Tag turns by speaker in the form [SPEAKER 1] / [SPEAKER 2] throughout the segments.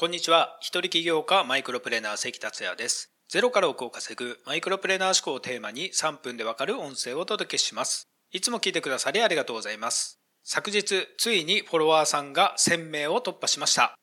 [SPEAKER 1] こんにちは。一人起業家マイクロプレーナー関達也です。ゼロから億を稼ぐマイクロプレーナー思考をテーマに3分でわかる音声をお届けします。いつも聞いてくださりありがとうございます。昨日、ついにフォロワーさんが1000名を突破しました。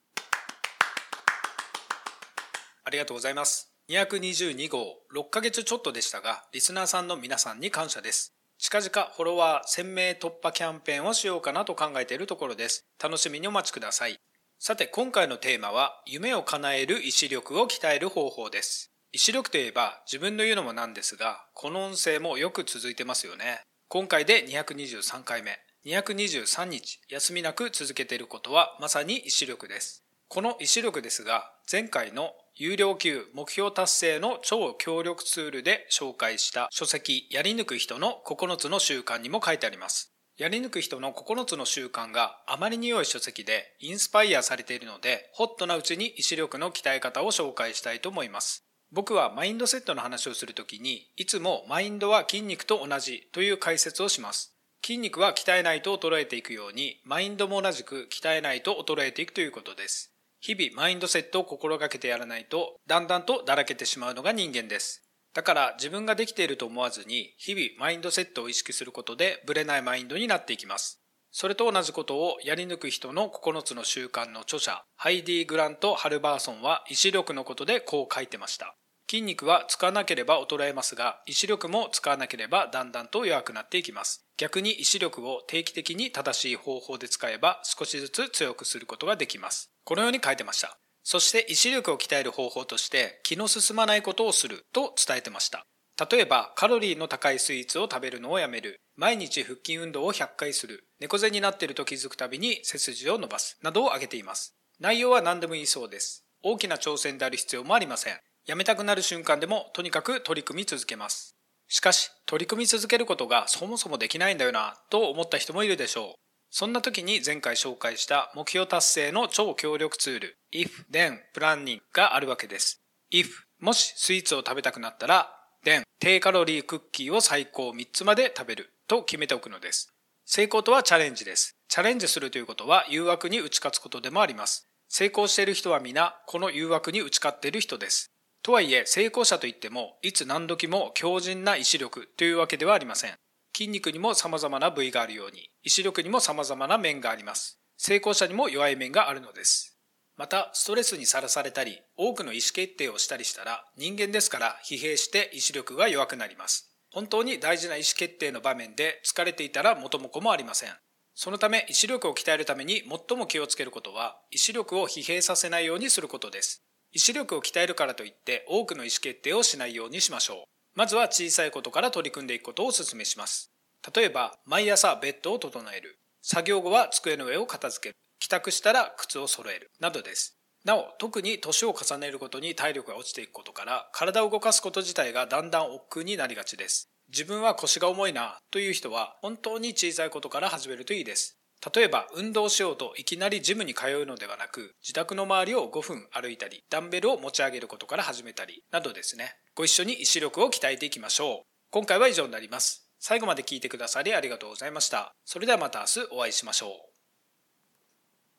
[SPEAKER 1] ありがとうございます。222号、6ヶ月ちょっとでしたが、リスナーさんの皆さんに感謝です。近々フォロワー1000名突破キャンペーンをしようかなと考えているところです。楽しみにお待ちください。さて今回のテーマは夢を叶える意志力を鍛える方法です。意志力といえば自分の言うのもなんですが、この音声もよく続いてますよね。今回で223回目、223日休みなく続けていることはまさに意志力です。この意志力ですが、前回の有料級目標達成の超強力ツールで紹介した書籍やり抜く人の9つの習慣にも書いてあります。やり抜く人の9つの習慣があまりに良い書籍でインスパイアされているので、ホットなうちに意志力の鍛え方を紹介したいと思います。僕はマインドセットの話をするときに、いつもマインドは筋肉と同じという解説をします。筋肉は鍛えないと衰えていくように、マインドも同じく鍛えないと衰えていくということです。日々マインドセットを心がけてやらないと、だんだんとだらけてしまうのが人間です。だから自分ができていると思わずに日々マインドセットを意識することでブレないマインドになっていきます。それと同じことをやり抜く人の9つの習慣の著者ハイディ・グラント・ハルバーソンは意志力のことでこう書いてました。筋肉は使わなければ衰えますが、意志力も使わなければだんだんと弱くなっていきます。逆に意志力を定期的に正しい方法で使えば少しずつ強くすることができます。このように書いてました。そして意志力を鍛える方法として気の進まないことをすると伝えてました。例えばカロリーの高いスイーツを食べるのをやめる、毎日腹筋運動を100回する、猫背になっていると気づくたびに背筋を伸ばす、などを挙げています。内容は何でもいいそうです。大きな挑戦である必要もありません。やめたくなる瞬間でもとにかく取り組み続けます。しかし、取り組み続けることがそもそもできないんだよな、と思った人もいるでしょう。そんな時に前回紹介した目標達成の超強力ツール if, then, planning があるわけです。if もしスイーツを食べたくなったら then 低カロリークッキーを最高3つまで食べると決めておくのです。成功とはチャレンジです。チャレンジするということは誘惑に打ち勝つことでもあります。成功している人は皆この誘惑に打ち勝っている人です。とはいえ成功者といってもいつ何時も強靭な意志力というわけではありません。筋肉にも様々な部位があるように、意志力にも様々な面があります。成功者にも弱い面があるのです。また、ストレスにさらされたり、多くの意思決定をしたりしたら、人間ですから疲弊して意志力が弱くなります。本当に大事な意思決定の場面で疲れていたら元も子もありません。そのため、意志力を鍛えるために最も気をつけることは、意志力を疲弊させないようにすることです。意志力を鍛えるからといって多くの意思決定をしないようにしましょう。まずは小さいことから取り組んでいくことをお勧めします。例えば、毎朝ベッドを整える。作業後は机の上を片付ける。帰宅したら靴を揃える。などです。なお、特に年を重ねるごとに体力が落ちていくことから、体を動かすこと自体がだんだん億劫になりがちです。自分は腰が重いなという人は、本当に小さいことから始めるといいです。例えば、運動しようといきなりジムに通うのではなく、自宅の周りを5分歩いたり、ダンベルを持ち上げることから始めたり、などですね。ご一緒に意志力を鍛えていきましょう。今回は以上になります。最後まで聞いてくださりありがとうございました。それではまた明日お会いしましょう。